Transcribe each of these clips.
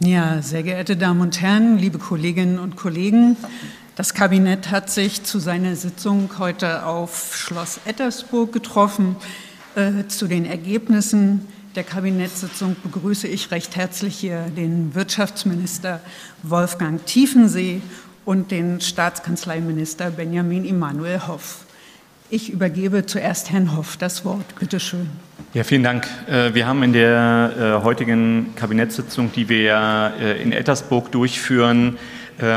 Ja, sehr geehrte Damen und Herren, liebe Kolleginnen und Kollegen, das Kabinett hat sich zu seiner Sitzung heute auf Schloss Ettersburg getroffen. Äh, zu den Ergebnissen der Kabinettssitzung begrüße ich recht herzlich hier den Wirtschaftsminister Wolfgang Tiefensee und den Staatskanzleiminister Benjamin Emanuel Hoff. Ich übergebe zuerst Herrn Hoff das Wort. Bitte schön. Ja, vielen Dank. Äh, wir haben in der äh, heutigen Kabinettssitzung, die wir äh, in Ettersburg durchführen,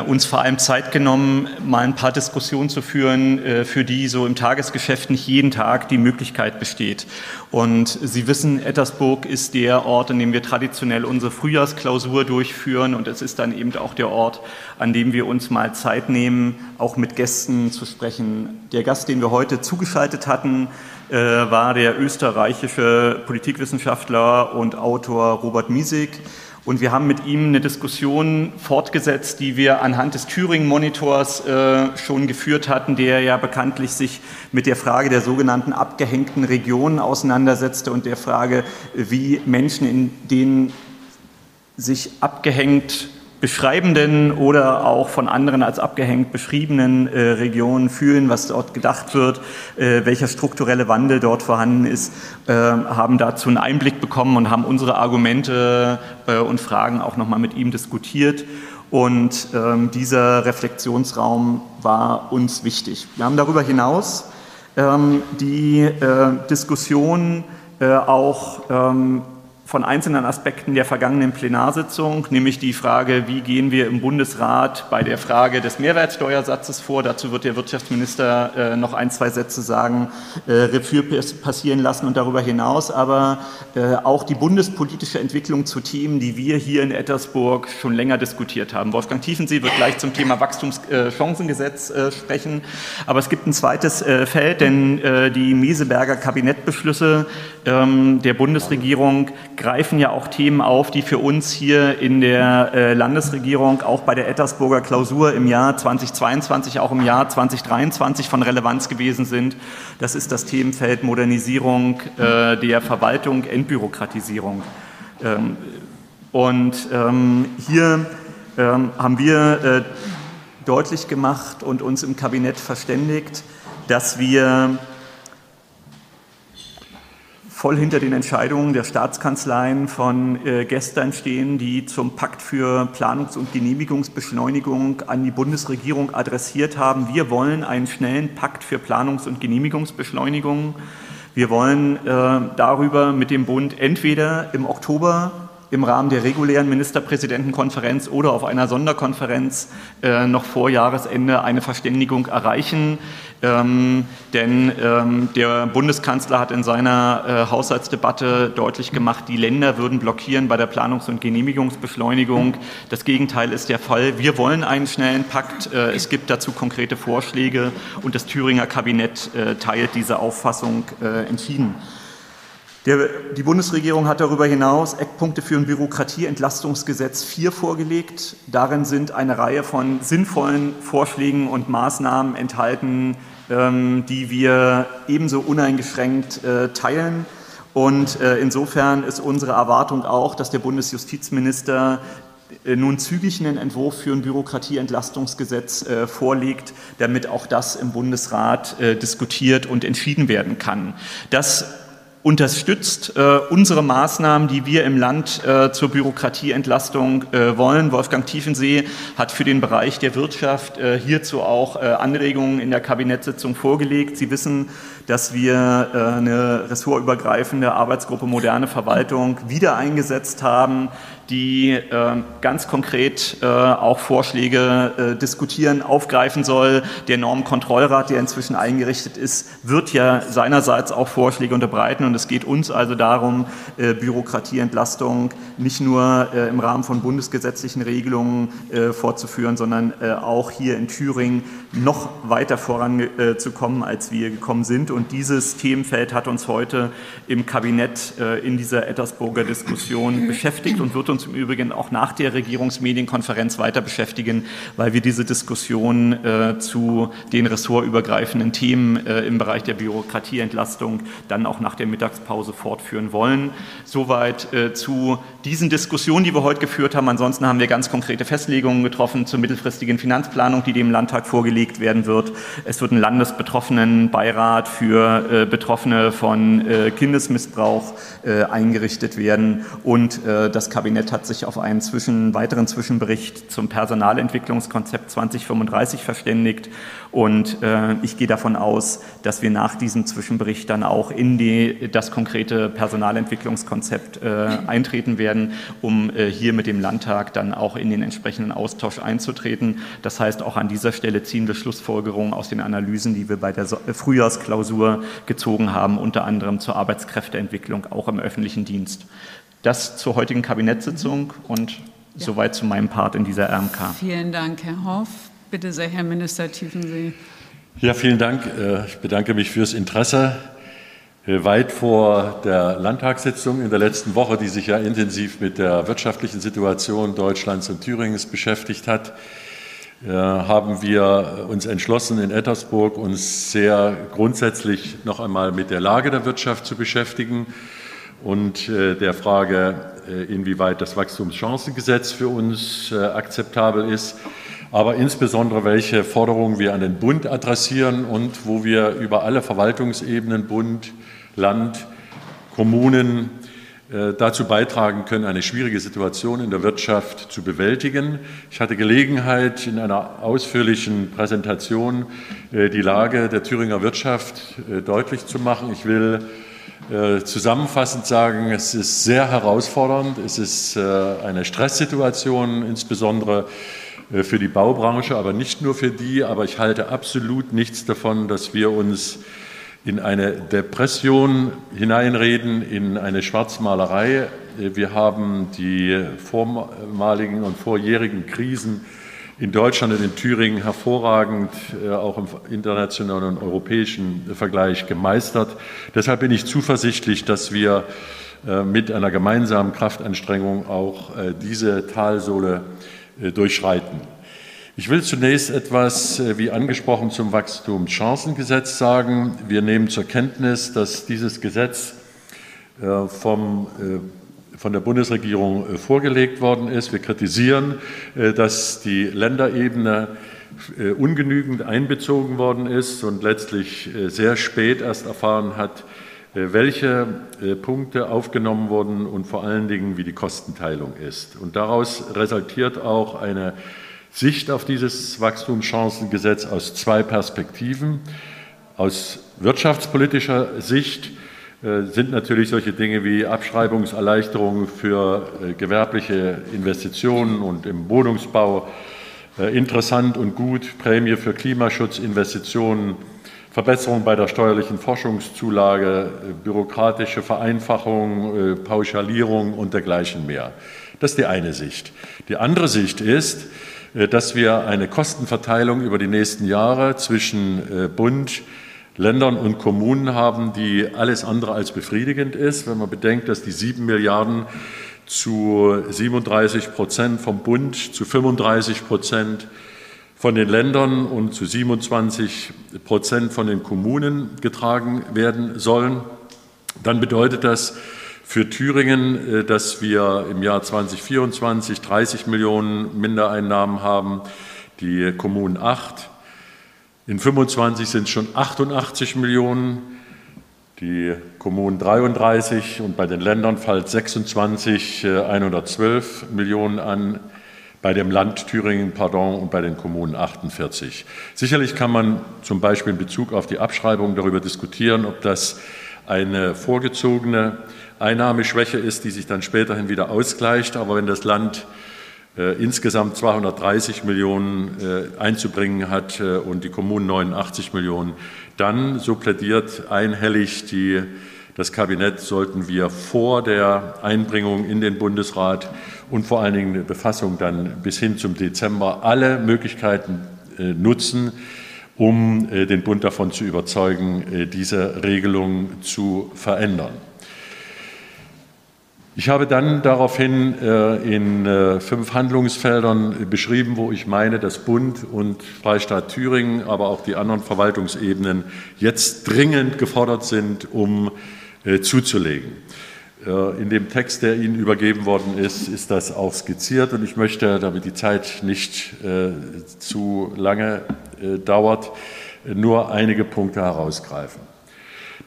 uns vor allem Zeit genommen, mal ein paar Diskussionen zu führen, äh, für die so im Tagesgeschäft nicht jeden Tag die Möglichkeit besteht. Und Sie wissen, Ettersburg ist der Ort, an dem wir traditionell unsere Frühjahrsklausur durchführen. Und es ist dann eben auch der Ort, an dem wir uns mal Zeit nehmen, auch mit Gästen zu sprechen. Der Gast, den wir heute zugeschaltet hatten, äh, war der österreichische Politikwissenschaftler und Autor Robert Miesig. Und wir haben mit ihm eine Diskussion fortgesetzt, die wir anhand des Thüringen-Monitors äh, schon geführt hatten, der ja bekanntlich sich mit der Frage der sogenannten abgehängten Regionen auseinandersetzte und der Frage, wie Menschen in den sich abgehängt beschreibenden oder auch von anderen als abgehängt beschriebenen äh, Regionen fühlen, was dort gedacht wird, äh, welcher strukturelle Wandel dort vorhanden ist, äh, haben dazu einen Einblick bekommen und haben unsere Argumente äh, und Fragen auch nochmal mit ihm diskutiert. Und ähm, dieser Reflexionsraum war uns wichtig. Wir haben darüber hinaus ähm, die äh, Diskussion äh, auch ähm, von einzelnen Aspekten der vergangenen Plenarsitzung, nämlich die Frage, wie gehen wir im Bundesrat bei der Frage des Mehrwertsteuersatzes vor. Dazu wird der Wirtschaftsminister äh, noch ein, zwei Sätze sagen, äh, Revue passieren lassen und darüber hinaus aber äh, auch die bundespolitische Entwicklung zu Themen, die wir hier in Ettersburg schon länger diskutiert haben. Wolfgang Tiefensee wird gleich zum Thema Wachstumschancengesetz äh, sprechen, aber es gibt ein zweites äh, Feld, denn äh, die Meseberger Kabinettbeschlüsse ähm, der Bundesregierung greifen ja auch Themen auf, die für uns hier in der äh, Landesregierung auch bei der Ettersburger Klausur im Jahr 2022, auch im Jahr 2023 von Relevanz gewesen sind. Das ist das Themenfeld Modernisierung äh, der Verwaltung, Entbürokratisierung. Ähm, und ähm, hier ähm, haben wir äh, deutlich gemacht und uns im Kabinett verständigt, dass wir voll hinter den Entscheidungen der Staatskanzleien von äh, gestern stehen, die zum Pakt für Planungs- und Genehmigungsbeschleunigung an die Bundesregierung adressiert haben. Wir wollen einen schnellen Pakt für Planungs- und Genehmigungsbeschleunigung. Wir wollen äh, darüber mit dem Bund entweder im Oktober im Rahmen der regulären Ministerpräsidentenkonferenz oder auf einer Sonderkonferenz äh, noch vor Jahresende eine Verständigung erreichen. Ähm, denn ähm, der Bundeskanzler hat in seiner äh, Haushaltsdebatte deutlich gemacht, die Länder würden blockieren bei der Planungs- und Genehmigungsbeschleunigung. Das Gegenteil ist der Fall. Wir wollen einen schnellen Pakt. Äh, es gibt dazu konkrete Vorschläge und das Thüringer Kabinett äh, teilt diese Auffassung äh, entschieden. Der, die Bundesregierung hat darüber hinaus Eckpunkte für ein Bürokratieentlastungsgesetz 4 vorgelegt. Darin sind eine Reihe von sinnvollen Vorschlägen und Maßnahmen enthalten, ähm, die wir ebenso uneingeschränkt äh, teilen. Und äh, insofern ist unsere Erwartung auch, dass der Bundesjustizminister äh, nun zügig einen Entwurf für ein Bürokratieentlastungsgesetz äh, vorlegt, damit auch das im Bundesrat äh, diskutiert und entschieden werden kann. Das unterstützt äh, unsere Maßnahmen, die wir im Land äh, zur Bürokratieentlastung äh, wollen. Wolfgang Tiefensee hat für den Bereich der Wirtschaft äh, hierzu auch äh, Anregungen in der Kabinettssitzung vorgelegt. Sie wissen, dass wir äh, eine ressortübergreifende Arbeitsgruppe moderne Verwaltung wieder eingesetzt haben, die äh, ganz konkret äh, auch Vorschläge äh, diskutieren, aufgreifen soll. Der Normenkontrollrat, der inzwischen eingerichtet ist, wird ja seinerseits auch Vorschläge unterbreiten. Und es geht uns also darum, äh, Bürokratieentlastung nicht nur äh, im Rahmen von bundesgesetzlichen Regelungen äh, fortzuführen, sondern auch hier in Thüringen noch weiter voranzukommen, als wir gekommen sind. Und dieses Themenfeld hat uns heute im Kabinett in dieser Ettersburger Diskussion beschäftigt und wird uns uns im Übrigen auch nach der Regierungsmedienkonferenz weiter beschäftigen, weil wir diese Diskussion äh, zu den ressortübergreifenden Themen äh, im Bereich der Bürokratieentlastung dann auch nach der Mittagspause fortführen wollen. Soweit äh, zu diesen Diskussionen, die wir heute geführt haben. Ansonsten haben wir ganz konkrete Festlegungen getroffen zur mittelfristigen Finanzplanung, die dem Landtag vorgelegt werden wird. Es wird ein Landesbetroffenenbeirat für äh, Betroffene von äh, Kindesmissbrauch äh, eingerichtet werden und das Kabinett hat sich auf einen zwischen, weiteren Zwischenbericht zum Personalentwicklungskonzept 2035 verständigt und äh, ich gehe davon aus, dass wir nach diesem Zwischenbericht dann auch in die, das konkrete Personalentwicklungskonzept äh, eintreten werden, um äh, hier mit dem Landtag dann auch in den entsprechenden Austausch einzutreten. Das heißt, auch an dieser Stelle ziehen wir Schlussfolgerungen aus den Analysen, die wir bei der so Frühjahrsklausur gezogen haben, unter anderem zur Arbeitskräfteentwicklung auch im öffentlichen Dienst. Das zur heutigen Kabinettssitzung und ja. soweit zu meinem Part in dieser RMK. Vielen Dank, Herr Hoff. Bitte sehr, Herr Minister Tiefensee. Ja, vielen Dank. Äh, ich bedanke mich fürs Interesse. Äh, weit vor der Landtagssitzung in der letzten Woche, die sich ja intensiv mit der wirtschaftlichen Situation Deutschlands und Thüringens beschäftigt hat, äh, haben wir uns entschlossen, in Ettersburg uns sehr grundsätzlich noch einmal mit der Lage der Wirtschaft zu beschäftigen und der Frage, inwieweit das Wachstumschancengesetz für uns akzeptabel ist aber insbesondere welche Forderungen wir an den Bund adressieren und wo wir über alle Verwaltungsebenen, Bund, Land, Kommunen äh, dazu beitragen können, eine schwierige Situation in der Wirtschaft zu bewältigen. Ich hatte Gelegenheit, in einer ausführlichen Präsentation äh, die Lage der Thüringer Wirtschaft äh, deutlich zu machen. Ich will zusammenfassend sagen, es ist sehr herausfordernd, es ist eine Stresssituation, insbesondere äh, für die Baubranche, aber nicht nur für die. Aber ich halte absolut nichts davon, dass wir uns in eine Depression hineinreden, in eine Schwarzmalerei. Äh, wir haben die vormaligen und vorjährigen Krisen in Deutschland und in Thüringen hervorragend äh, auch im internationalen und europäischen Vergleich gemeistert. Deshalb bin ich zuversichtlich, dass wir mit einer gemeinsamen Kraftanstrengung auch diese Talsohle äh, durchschreiten. Ich will zunächst etwas, äh, wie angesprochen, zum Wachstumschancengesetz sagen. Wir nehmen zur Kenntnis, dass dieses Gesetz äh, vom, von der Bundesregierung vorgelegt worden ist. Wir kritisieren, dass die Länderebene ungenügend einbezogen worden ist und letztlich sehr spät erst erfahren hat, äh, welche äh, Punkte aufgenommen wurden und vor allen Dingen, wie die Kostenteilung ist. Und daraus resultiert auch eine Sicht auf dieses Wachstumschancengesetz aus zwei Perspektiven. Aus wirtschaftspolitischer Sicht äh, sind natürlich solche Dinge wie Abschreibungserleichterungen für gewerbliche Investitionen und im Wohnungsbau interessant und gut, Prämie für Klimaschutzinvestitionen Verbesserung bei der steuerlichen Forschungszulage, äh, bürokratische Vereinfachung, äh, Pauschalierung und dergleichen mehr. Das ist die eine Sicht. Die andere Sicht ist, äh, dass wir eine Kostenverteilung über die nächsten Jahre zwischen Bund, Ländern und Kommunen haben, die alles andere als befriedigend ist. Wenn man bedenkt, dass die sieben Milliarden zu 37 Prozent vom Bund, zu 35 Prozent von den Ländern und zu 27 Prozent von den Kommunen getragen werden sollen, dann bedeutet das für Thüringen, äh, dass wir im Jahr 2024 30 Millionen Mindereinnahmen haben, die Kommunen 8. In 25 sind es schon 88 Millionen, die Kommunen 33 und bei den Ländern fällt 26 112 äh, Millionen an bei dem Land Thüringen pardon, und bei den Kommunen 48. Sicherlich kann man zum Beispiel in Bezug auf die Abschreibung darüber diskutieren, ob das eine vorgezogene Einnahmeschwäche ist, die sich dann späterhin wieder ausgleicht. Aber wenn das Land insgesamt 230 Millionen äh, einzubringen hat äh, und die Kommunen 89 Millionen, dann, so plädiert einhellig die, das Kabinett, sollten wir vor der Einbringung in den Bundesrat und vor allen Dingen eine Befassung dann bis hin zum Dezember alle Möglichkeiten äh, nutzen, um äh, den Bund davon zu überzeugen, äh, diese Regelung zu verändern. Ich habe dann daraufhin äh, in äh, fünf Handlungsfeldern beschrieben, wo ich meine, dass Bund und Freistaat Thüringen, aber auch die anderen Verwaltungsebenen jetzt dringend gefordert sind, um äh, zuzulegen. In dem Text, der Ihnen übergeben worden ist, ist das auch skizziert und ich möchte, damit die Zeit nicht zu lange dauert, nur einige Punkte herausgreifen.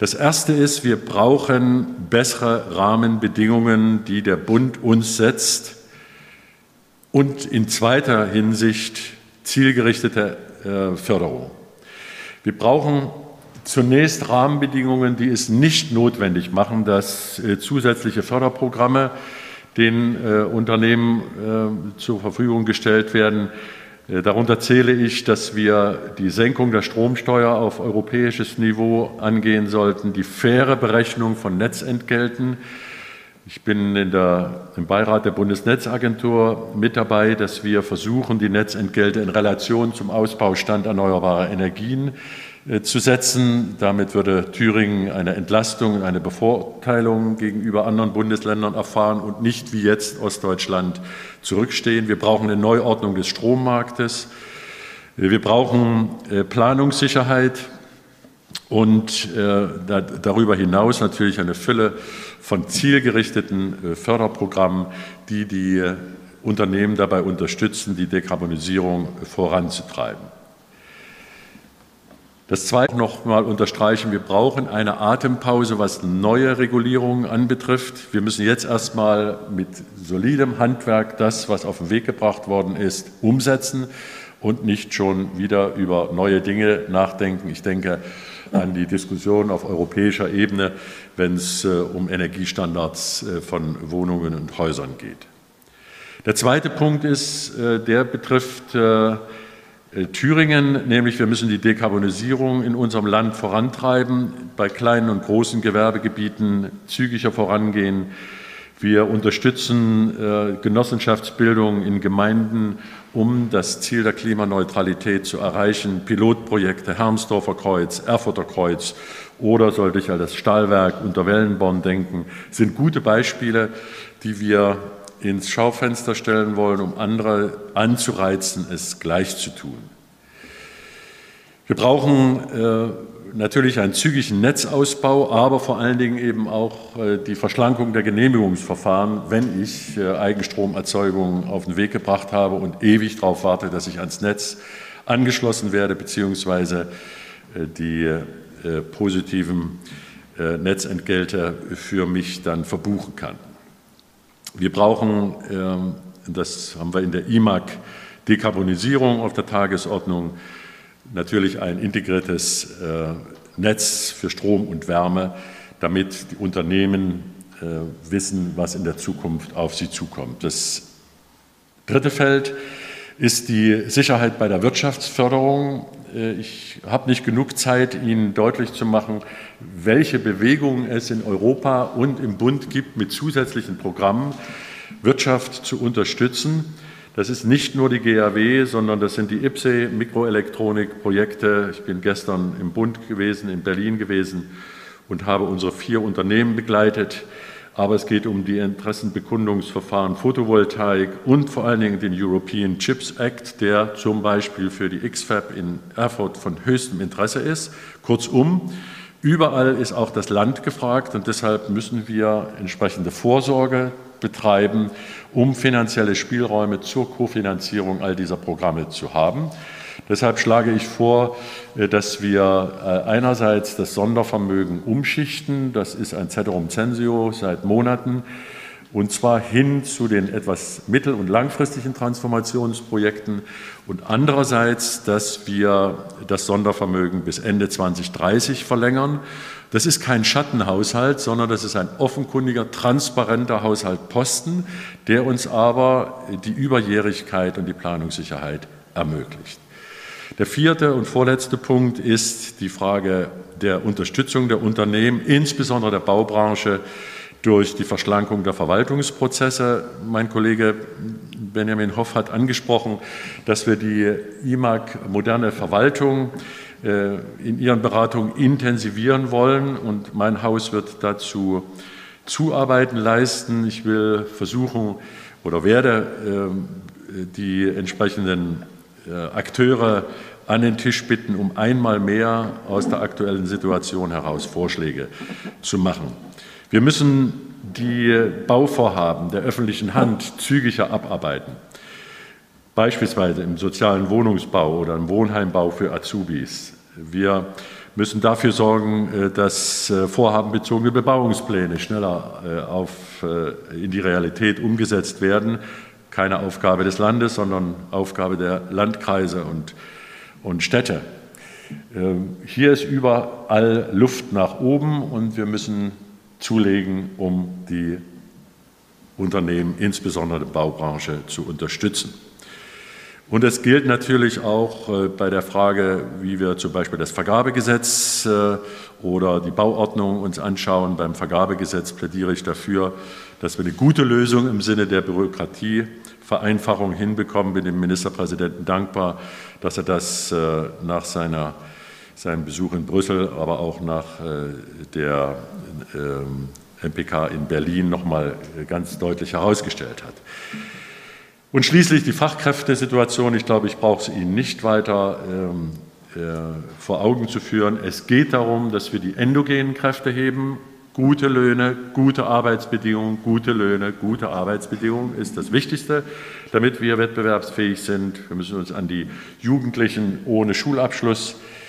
Das Erste ist, wir brauchen bessere Rahmenbedingungen, die der Bund uns setzt und in zweiter Hinsicht zielgerichtete äh, Förderung. Wir brauchen zunächst Rahmenbedingungen, die es nicht notwendig machen, dass äh, zusätzliche Förderprogramme den äh, Unternehmen zur Verfügung gestellt werden, darunter zähle ich, dass wir die Senkung der Stromsteuer auf europäisches Niveau angehen sollten, die faire Berechnung von Netzentgelten. Ich bin der, im Beirat der Bundesnetzagentur mit dabei, dass wir versuchen, die Netzentgelte in Relation zum Ausbaustand erneuerbarer Energien äh, zu setzen. Damit würde Thüringen eine Entlastung, eine Bevorteilung gegenüber anderen Bundesländern erfahren und nicht wie jetzt Ostdeutschland zurückstehen. Wir brauchen eine Neuordnung des Strommarktes. Wir brauchen äh, Planungssicherheit und äh, darüber hinaus natürlich eine Fülle von zielgerichteten Förderprogrammen, die die Unternehmen dabei unterstützen, die Dekarbonisierung voranzutreiben. Das Zweite noch mal unterstreichen, wir brauchen eine Atempause, was neue Regulierungen anbetrifft. Wir müssen jetzt erst mal mit solidem Handwerk das, was auf den Weg gebracht worden ist, umsetzen und nicht schon wieder über neue Dinge nachdenken. Ich denke an die Diskussion auf europäischer Ebene, wenn es äh, um Energiestandards äh, von Wohnungen und Häusern geht. Der zweite Punkt ist, äh, der betrifft Thüringen, nämlich wir müssen die Dekarbonisierung in unserem Land vorantreiben, bei kleinen und großen Gewerbegebieten zügiger vorangehen. Wir unterstützen äh, Genossenschaftsbildung in Gemeinden, um das Ziel der Klimaneutralität zu erreichen. Pilotprojekte Hermsdorfer Kreuz, Erfurter Kreuz oder sollte ich an das Stahlwerk unter Wellenborn denken, sind gute Beispiele, die wir ins Schaufenster stellen wollen, um andere anzureizen, es gleich zu tun. Wir brauchen äh, natürlich einen zügigen Netzausbau, aber vor allen Dingen eben auch äh, die Verschlankung der Genehmigungsverfahren, wenn ich äh, Eigenstromerzeugung auf den Weg gebracht habe und ewig darauf warte, dass ich ans Netz angeschlossen werde, beziehungsweise äh, die äh, positiven äh, Netzentgelte für mich dann verbuchen kann. Wir brauchen, ähm, das haben wir in der IMAG, Dekarbonisierung auf der Tagesordnung, natürlich ein integriertes äh, Netz für Strom und Wärme, damit die Unternehmen äh, wissen, was in der Zukunft auf sie zukommt. Das dritte Feld ist die Sicherheit bei der Wirtschaftsförderung. Äh, ich habe nicht genug Zeit, Ihnen deutlich zu machen, welche Bewegungen es in Europa und im Bund gibt, mit zusätzlichen Programmen Wirtschaft zu unterstützen. Das ist nicht nur die GAW, sondern das sind die IPSE Mikroelektronikprojekte. Ich bin gestern im Bund gewesen, in Berlin gewesen und habe unsere vier Unternehmen begleitet aber es geht um die Interessenbekundungsverfahren Photovoltaik und vor allen Dingen den European Chips Act, der zum Beispiel für die XFAB in Erfurt von höchstem Interesse ist. Kurzum, überall ist auch das Land gefragt und deshalb müssen wir entsprechende Vorsorge betreiben, um finanzielle Spielräume zur Kofinanzierung all dieser Programme zu haben. Deshalb schlage ich vor, äh, dass wir äh, einerseits das Sondervermögen umschichten, das ist ein Ceterum Censio seit Monaten, und zwar hin zu den etwas mittel- und langfristigen Transformationsprojekten und andererseits, dass wir das Sondervermögen bis Ende 2030 verlängern. Das ist kein Schattenhaushalt, sondern das ist ein offenkundiger, transparenter Haushalt Posten, der uns aber die Überjährigkeit und die Planungssicherheit ermöglicht. Der vierte und vorletzte Punkt ist die Frage der Unterstützung der Unternehmen, insbesondere der Baubranche, durch die Verschlankung der Verwaltungsprozesse. Mein Kollege Benjamin Hoff hat angesprochen, dass wir die IMAG moderne Verwaltung äh, in ihren Beratungen intensivieren wollen und mein Haus wird dazu Zuarbeiten leisten. Ich will versuchen oder werde ähm, die entsprechenden äh, Akteure an den Tisch bitten, um einmal mehr aus der aktuellen Situation heraus Vorschläge zu machen. Wir müssen die Bauvorhaben der öffentlichen Hand zügiger abarbeiten, beispielsweise im sozialen Wohnungsbau oder im Wohnheimbau für Azubis. Wir müssen dafür sorgen, äh, dass äh, vorhabenbezogene Bebauungspläne schneller auf, in die Realität umgesetzt werden. Keine Aufgabe des Landes, sondern Aufgabe der Landkreise und und Städte. Ähm, hier ist überall Luft nach oben und wir müssen zulegen, um die Unternehmen, insbesondere die Baubranche, zu unterstützen. Und es gilt natürlich auch äh, bei der Frage, wie wir zum Beispiel das Vergabegesetz äh, oder die Bauordnung uns anschauen. Beim Vergabegesetz plädiere ich dafür, dass wir eine gute Lösung im Sinne der Bürokratievereinfachung hinbekommen. Bin dem Ministerpräsidenten dankbar, dass er das äh, nach seiner, seinem Besuch in Brüssel, aber auch nach der MPK ähm, in Berlin noch mal ganz deutlich herausgestellt hat. Und schließlich die Fachkräftesituation. Ich glaube, ich brauche es Ihnen nicht weiter ähm, äh, vor Augen zu führen. Es geht darum, dass wir die endogenen Kräfte heben. Gute Löhne, gute Arbeitsbedingungen, gute Löhne, gute Arbeitsbedingungen ist das Wichtigste, damit wir wettbewerbsfähig sind. Wir müssen uns an die Jugendlichen ohne Schulabschluss äh,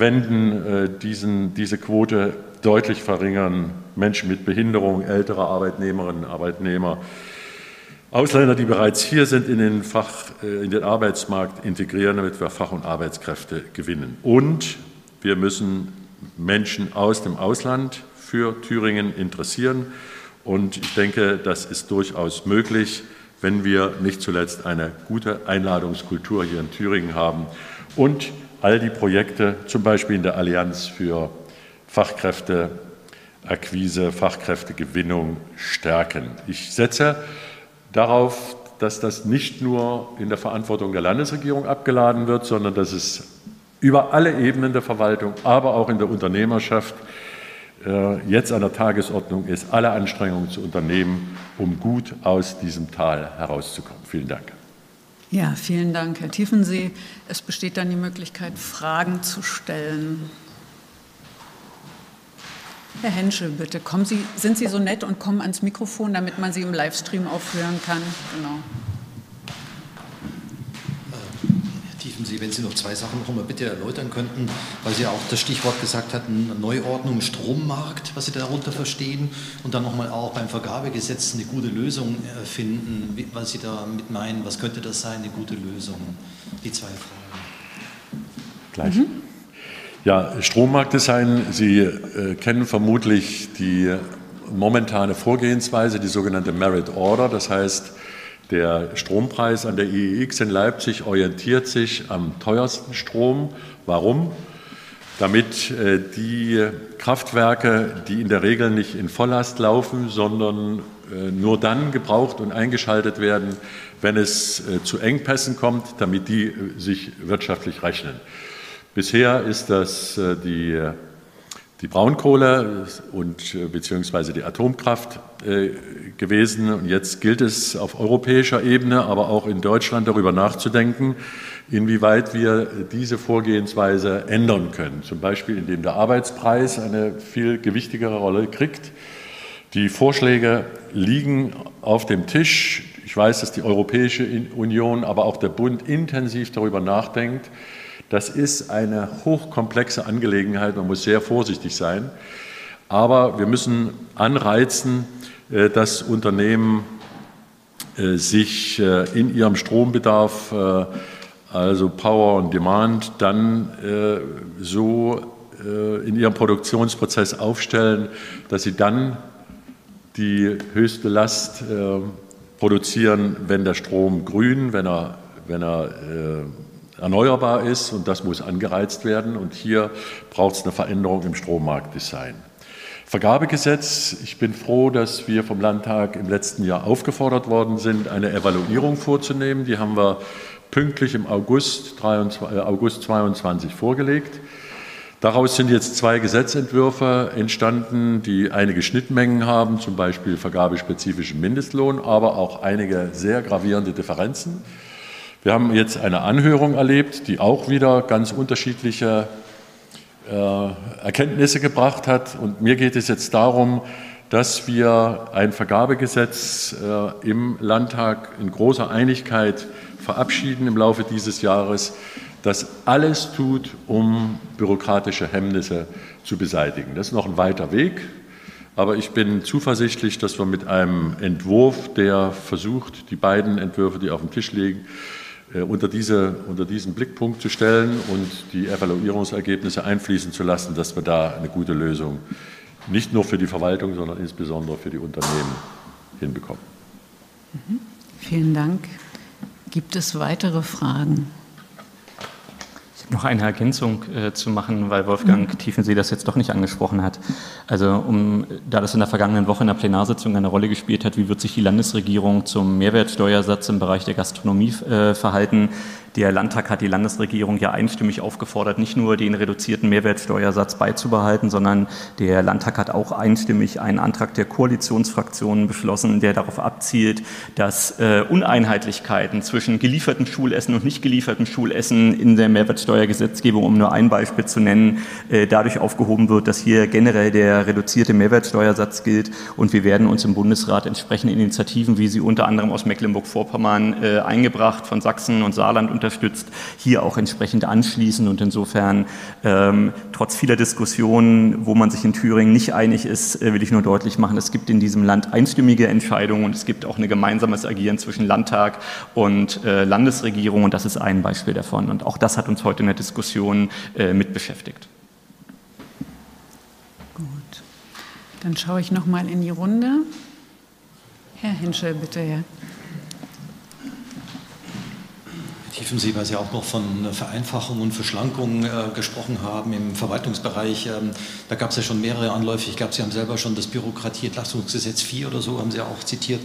wenden, äh, diesen, diese Quote deutlich verringern. Menschen mit Behinderung, ältere Arbeitnehmerinnen, Arbeitnehmer Ausländer, die bereits hier sind, in den, Fach, äh, in den Arbeitsmarkt integrieren, damit wir Fach- und Arbeitskräfte gewinnen. Und wir müssen Menschen aus dem Ausland für Thüringen interessieren. Und ich denke, das ist durchaus möglich, wenn wir nicht zuletzt eine gute Einladungskultur hier in Thüringen haben und all die Projekte, zum Beispiel in der Allianz für Fachkräfteakquise, Fachkräftegewinnung stärken. Ich setze darauf, dass das nicht nur in der Verantwortung der Landesregierung abgeladen wird, sondern dass es über alle Ebenen der Verwaltung, aber auch in der Unternehmerschaft äh, jetzt an der Tagesordnung ist, alle Anstrengungen zu unternehmen, um gut aus diesem Tal herauszukommen. Vielen Dank. Ja, vielen Dank, Herr Tiefensee. Es besteht dann die Möglichkeit, Fragen zu stellen. Herr Henschel, bitte, kommen Sie, sind Sie so nett und kommen ans Mikrofon, damit man Sie im Livestream aufhören kann? Genau. Tiefensee, wenn Sie noch zwei Sachen noch mal bitte erläutern könnten, weil Sie auch das Stichwort gesagt hatten, Neuordnung Strommarkt, was Sie darunter verstehen, und dann nochmal auch beim Vergabegesetz eine gute Lösung äh, finden, was Sie damit meinen, was könnte das sein, eine gute Lösung? Die zwei Fragen. Gleich. Mhm. Ja, Strommarktdesign. Sie äh, kennen vermutlich die momentane Vorgehensweise, die sogenannte Merit Order. Das heißt, der Strompreis an der IEX in Leipzig orientiert sich am teuersten Strom. Warum? Damit äh, die Kraftwerke, die in der Regel nicht in Volllast laufen, sondern äh, nur dann gebraucht und eingeschaltet werden, wenn es äh, zu Engpässen kommt, damit die sich wirtschaftlich rechnen. Bisher ist das die, die Braunkohle und äh, beziehungsweise die Atomkraft äh, gewesen. Und jetzt gilt es auf europäischer Ebene, aber auch in Deutschland darüber nachzudenken, inwieweit wir diese Vorgehensweise ändern können. Zum Beispiel, indem der Arbeitspreis eine viel gewichtigere Rolle kriegt. Die Vorschläge liegen auf dem Tisch. Ich weiß, dass die Europäische Union, aber auch der Bund intensiv darüber nachdenkt, das ist eine hochkomplexe Angelegenheit, man muss sehr vorsichtig sein. Aber wir müssen anreizen, äh, dass Unternehmen äh, sich äh, in ihrem Strombedarf, also Power und Demand, dann so in ihrem Produktionsprozess aufstellen, dass sie dann die höchste Last produzieren, wenn der Strom grün, wenn er, wenn er erneuerbar ist und das muss angereizt werden. Und hier braucht es eine Veränderung im Strommarktdesign. Vergabegesetz. Ich bin froh, dass wir vom Landtag im letzten Jahr aufgefordert worden sind, eine Evaluierung vorzunehmen. Die haben wir pünktlich im August, 23, äh, August 22 vorgelegt. Daraus sind jetzt zwei Gesetzentwürfe entstanden, die einige Schnittmengen haben, zum Beispiel vergabespezifischen Mindestlohn, aber auch einige sehr gravierende Differenzen. Wir haben jetzt eine Anhörung erlebt, die auch wieder ganz unterschiedliche äh, Erkenntnisse gebracht hat. Und mir geht es jetzt darum, dass wir ein Vergabegesetz äh, im Landtag in großer Einigkeit verabschieden im Laufe dieses Jahres, das alles tut, um bürokratische Hemmnisse zu beseitigen. Das ist noch ein weiter Weg, aber ich bin zuversichtlich, dass wir mit einem Entwurf, der versucht, die beiden Entwürfe, die auf dem Tisch liegen, unter, diese, unter diesen Blickpunkt zu stellen und die Evaluierungsergebnisse einfließen zu lassen, dass wir da eine gute Lösung nicht nur für die Verwaltung, sondern insbesondere für die Unternehmen hinbekommen. Mhm. Vielen Dank. Gibt es weitere Fragen? Noch eine Ergänzung äh, zu machen, weil Wolfgang mhm. Tiefensee das jetzt doch nicht angesprochen hat. Also um, da das in der vergangenen Woche in der Plenarsitzung eine Rolle gespielt hat, wie wird sich die Landesregierung zum Mehrwertsteuersatz im Bereich der Gastronomie äh, verhalten, der Landtag hat die Landesregierung ja einstimmig aufgefordert, nicht nur den reduzierten Mehrwertsteuersatz beizubehalten, sondern der Landtag hat auch einstimmig einen Antrag der Koalitionsfraktionen beschlossen, der darauf abzielt, dass äh, Uneinheitlichkeiten zwischen geliefertem Schulessen und nicht geliefertem Schulessen in der Mehrwertsteuergesetzgebung, um nur ein Beispiel zu nennen, äh, dadurch aufgehoben wird, dass hier generell der reduzierte Mehrwertsteuersatz gilt. Und wir werden uns im Bundesrat entsprechende Initiativen, wie sie unter anderem aus Mecklenburg-Vorpommern äh, eingebracht, von Sachsen und Saarland unter unterstützt, hier auch entsprechend anschließen. Und insofern, ähm, trotz vieler Diskussionen, wo man sich in Thüringen nicht einig ist, äh, will ich nur deutlich machen, es gibt in diesem Land einstimmige Entscheidungen und es gibt auch ein gemeinsames Agieren zwischen Landtag und äh, Landesregierung. Und das ist ein Beispiel davon. Und auch das hat uns heute in der Diskussion äh, mit beschäftigt. Gut. Dann schaue ich noch mal in die Runde. Herr Henschel, bitte, Ja. Tiefensee, weil Sie auch noch von Vereinfachung und Verschlankung äh, gesprochen haben im Verwaltungsbereich. Ähm, da gab es ja schon mehrere Anläufe. Ich glaube, Sie haben selber schon das Bürokratieentlastungsgesetz 4 oder so, haben Sie auch zitiert.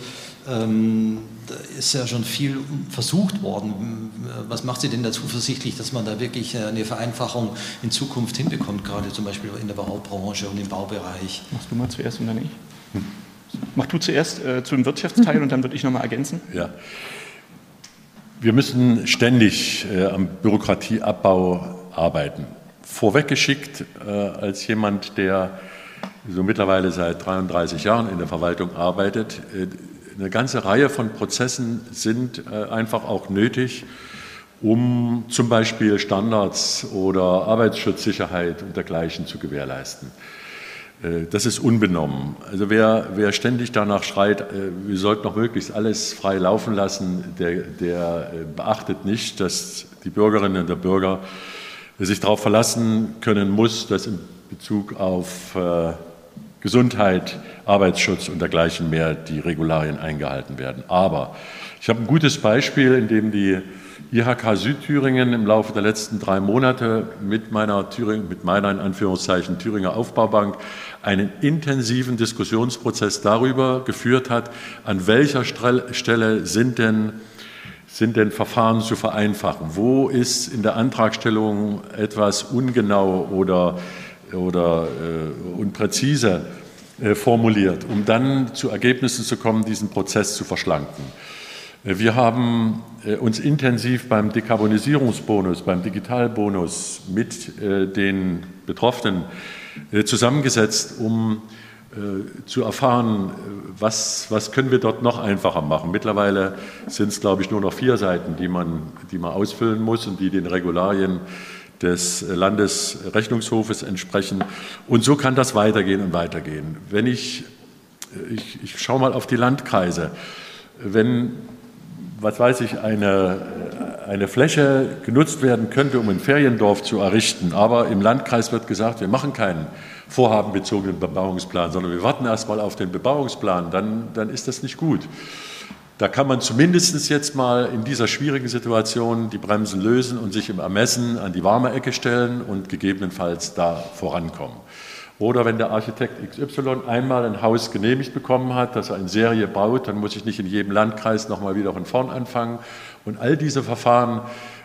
Ähm, da ist ja schon viel versucht worden. Was macht Sie denn dazu versichtlich, dass man da wirklich äh, eine Vereinfachung in Zukunft hinbekommt, gerade zum Beispiel in der Baubranche und im Baubereich? Machst du mal zuerst und dann ich? Hm. Mach du zuerst äh, zu dem Wirtschaftsteil und dann würde ich nochmal ergänzen. Ja. Wir müssen ständig äh, am Bürokratieabbau arbeiten. Vorweggeschickt äh, als jemand, der so mittlerweile seit 33 Jahren in der Verwaltung arbeitet, äh, eine ganze Reihe von Prozessen sind äh, einfach auch nötig, um zum Beispiel Standards oder Arbeitsschutzsicherheit und dergleichen zu gewährleisten. Äh, das ist unbenommen. Also wer, wer ständig danach schreit, äh, wir sollten noch möglichst alles frei laufen lassen, der, der äh, beachtet nicht, dass die Bürgerinnen und Bürger sich darauf verlassen können muss, dass in Bezug auf Gesundheit, Arbeitsschutz und dergleichen mehr die Regularien eingehalten werden. Aber ich habe ein gutes Beispiel, in dem die IHK Südthüringen im Laufe der letzten drei Monate mit meiner, Thüringen, mit meiner in Anführungszeichen Thüringer Aufbaubank einen intensiven Diskussionsprozess darüber geführt hat, an welcher Stelle sind denn, sind denn Verfahren zu vereinfachen? Wo ist in der Antragstellung etwas ungenau oder, oder äh, unpräzise äh, formuliert, um dann zu Ergebnissen zu kommen, diesen Prozess zu verschlanken? Wir haben äh, uns intensiv beim Dekarbonisierungsbonus, beim Digitalbonus mit äh, den Betroffenen äh, zusammengesetzt, um zu erfahren, was, was können wir dort noch einfacher machen. Mittlerweile sind es, glaube ich, nur noch vier Seiten, die man, die man ausfüllen muss und die den Regularien des Landesrechnungshofes entsprechen. Und so kann das weitergehen und weitergehen. Wenn ich, ich, ich schaue mal auf die Landkreise, wenn, was weiß ich, eine, eine Fläche genutzt werden könnte, um ein Feriendorf zu errichten. Aber im Landkreis wird gesagt, wir machen keinen vorhabenbezogenen Bebauungsplan, sondern wir warten erst mal auf den Bebauungsplan. Dann, dann ist das nicht gut. Da kann man zumindest jetzt mal in dieser schwierigen Situation die Bremsen lösen und sich im Ermessen an die warme Ecke stellen und gegebenenfalls da vorankommen. Oder wenn der Architekt XY einmal ein Haus genehmigt bekommen hat, dass er in Serie baut, dann muss ich nicht in jedem Landkreis nochmal wieder von vorn anfangen. Und all diese Verfahren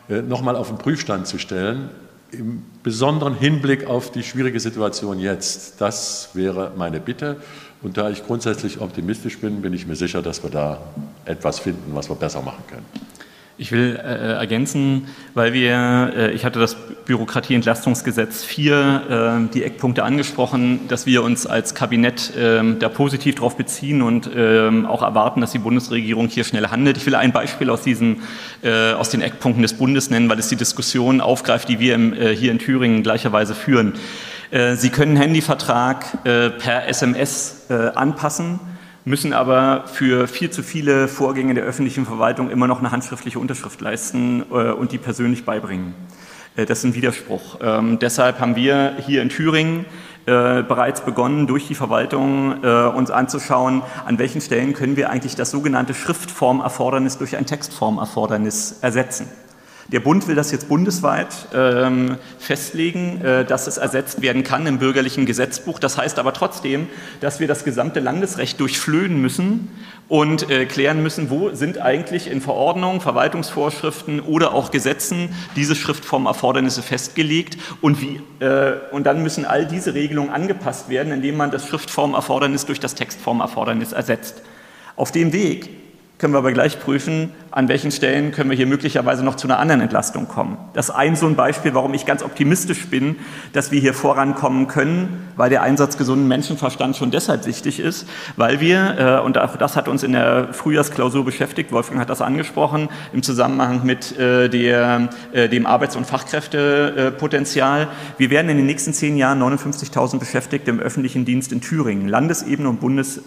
äh, nochmal auf den Prüfstand zu stellen, im besonderen Hinblick auf die schwierige Situation jetzt. Das wäre meine Bitte. Und da ich grundsätzlich optimistisch bin, bin ich mir sicher, dass wir da etwas finden, was wir besser machen können. Ich will äh, ergänzen, weil wir, äh, ich hatte das Bürokratieentlastungsgesetz 4, äh, die Eckpunkte angesprochen, dass wir uns als Kabinett ähm, da positiv darauf beziehen und ähm, auch erwarten, dass die Bundesregierung hier schnell handelt. Ich will ein Beispiel aus, diesen, äh, aus den Eckpunkten des Bundes nennen, weil es die Diskussion aufgreift, die wir im, äh, hier in Thüringen gleicherweise führen. Äh, Sie können Handyvertrag per SMS anpassen müssen aber für viel zu viele Vorgänge der öffentlichen Verwaltung immer noch eine handschriftliche Unterschrift leisten äh, und die persönlich beibringen. Äh, das ist ein Widerspruch. Ähm, deshalb haben wir hier in Thüringen äh, bereits begonnen, durch die Verwaltung uns anzuschauen, an welchen Stellen können wir eigentlich das sogenannte Schriftformerfordernis durch ein Textformerfordernis ersetzen. Der Bund will das jetzt bundesweit ähm, festlegen, äh, dass es ersetzt werden kann im bürgerlichen Gesetzbuch. Das heißt aber trotzdem, dass wir das gesamte Landesrecht durchflöhen müssen und äh, klären müssen, wo sind eigentlich in Verordnungen, Verwaltungsvorschriften oder auch Gesetzen diese Schriftformerfordernisse festgelegt und, wie, äh, und dann müssen all diese Regelungen angepasst werden, indem man das Schriftformerfordernis durch das Textformerfordernis ersetzt. Auf dem Weg können wir aber gleich prüfen, an welchen Stellen können wir hier möglicherweise noch zu einer anderen Entlastung kommen. Das ist ein so ein Beispiel, warum ich ganz optimistisch bin, dass wir hier vorankommen können, weil der Einsatz gesunden Menschenverstand schon deshalb wichtig ist, weil wir, äh, und auch das hat uns in der Frühjahrsklausur beschäftigt, Wolfgang hat das angesprochen, im Zusammenhang mit äh, der, äh, dem Arbeits- und Fachkräftepotenzial, wir werden in den nächsten zehn Jahren 59.000 Beschäftigte im öffentlichen Dienst in Thüringen, Landesebene und Bundes-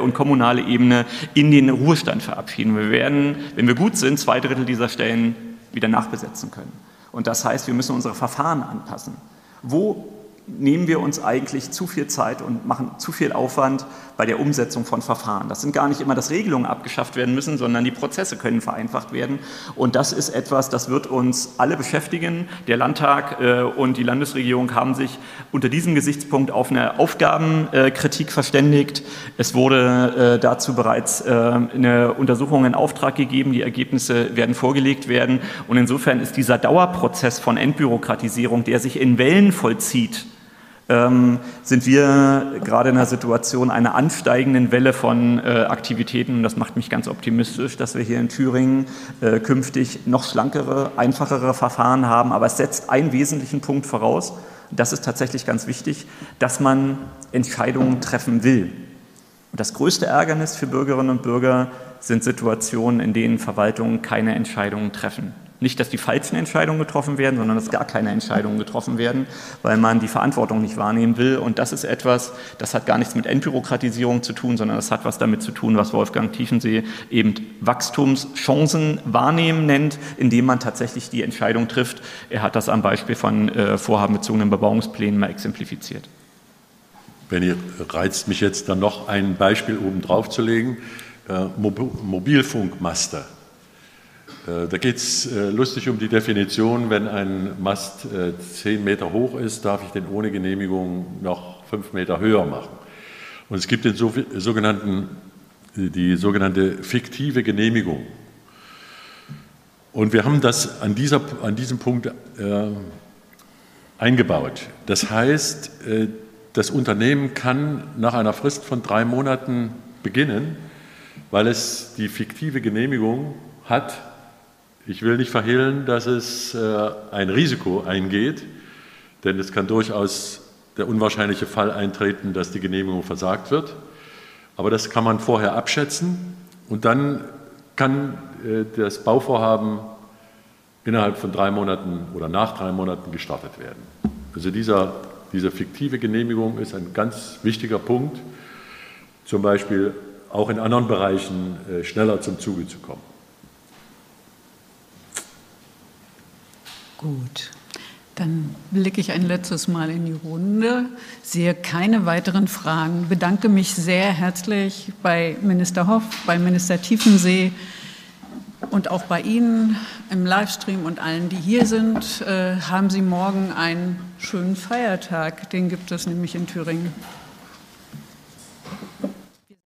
und kommunale Ebene in den Ruhestand verabschieden. Wir werden, wenn wir gut sind, zwei Drittel dieser Stellen wieder nachbesetzen können. Und das heißt, wir müssen unsere Verfahren anpassen. Wo nehmen wir uns eigentlich zu viel Zeit und machen zu viel Aufwand bei der Umsetzung von Verfahren. Das sind gar nicht immer, dass Regelungen abgeschafft werden müssen, sondern die Prozesse können vereinfacht werden. Und das ist etwas, das wird uns alle beschäftigen. Der Landtag äh, und die Landesregierung haben sich unter diesem Gesichtspunkt auf eine Aufgabenkritik verständigt. Es wurde äh, dazu bereits äh, eine Untersuchung in Auftrag gegeben. Die Ergebnisse werden vorgelegt werden. Und insofern ist dieser Dauerprozess von Entbürokratisierung, der sich in Wellen vollzieht, ähm, sind wir gerade in einer Situation einer ansteigenden Welle von äh, Aktivitäten. Und das macht mich ganz optimistisch, dass wir hier in Thüringen äh, künftig noch schlankere, einfachere Verfahren haben. Aber es setzt einen wesentlichen Punkt voraus. Das ist tatsächlich ganz wichtig, dass man Entscheidungen treffen will. Und das größte Ärgernis für Bürgerinnen und Bürger sind Situationen, in denen Verwaltungen keine Entscheidungen treffen. Nicht, dass die falschen Entscheidungen getroffen werden, sondern dass gar keine Entscheidungen getroffen werden, weil man die Verantwortung nicht wahrnehmen will. Und das ist etwas, das hat gar nichts mit Entbürokratisierung zu tun, sondern das hat was damit zu tun, was Wolfgang Tiefensee eben Wachstumschancen wahrnehmen nennt, indem man tatsächlich die Entscheidung trifft. Er hat das am Beispiel von äh, vorhabenbezogenen Bebauungsplänen mal exemplifiziert. Benny reizt mich jetzt dann noch ein Beispiel oben drauf zu legen. Äh, Mobilfunkmaster. Äh, da geht es äh, lustig um die Definition, wenn ein Mast äh, zehn Meter hoch ist, darf ich den ohne Genehmigung noch fünf Meter höher machen. Und es gibt den sogenannten, die sogenannte fiktive Genehmigung. Und wir haben das an, dieser, an diesem Punkt äh, eingebaut. Das heißt, äh, das Unternehmen kann nach einer Frist von drei Monaten beginnen, weil es die fiktive Genehmigung hat, ich will nicht verhehlen, dass es äh, ein Risiko eingeht, denn es kann durchaus der unwahrscheinliche Fall eintreten, dass die Genehmigung versagt wird. Aber das kann man vorher abschätzen und dann kann äh, das Bauvorhaben innerhalb von drei Monaten oder nach drei Monaten gestartet werden. Also dieser, diese fiktive Genehmigung ist ein ganz wichtiger Punkt, zum Beispiel auch in anderen Bereichen äh, schneller zum Zuge zu kommen. Gut. Dann blicke ich ein letztes Mal in die Runde, sehe keine weiteren Fragen, bedanke mich sehr herzlich bei Minister Hoff, bei Minister Tiefensee und auch bei Ihnen im Livestream und allen, die hier sind. Äh, haben Sie morgen einen schönen Feiertag, den gibt es nämlich in Thüringen.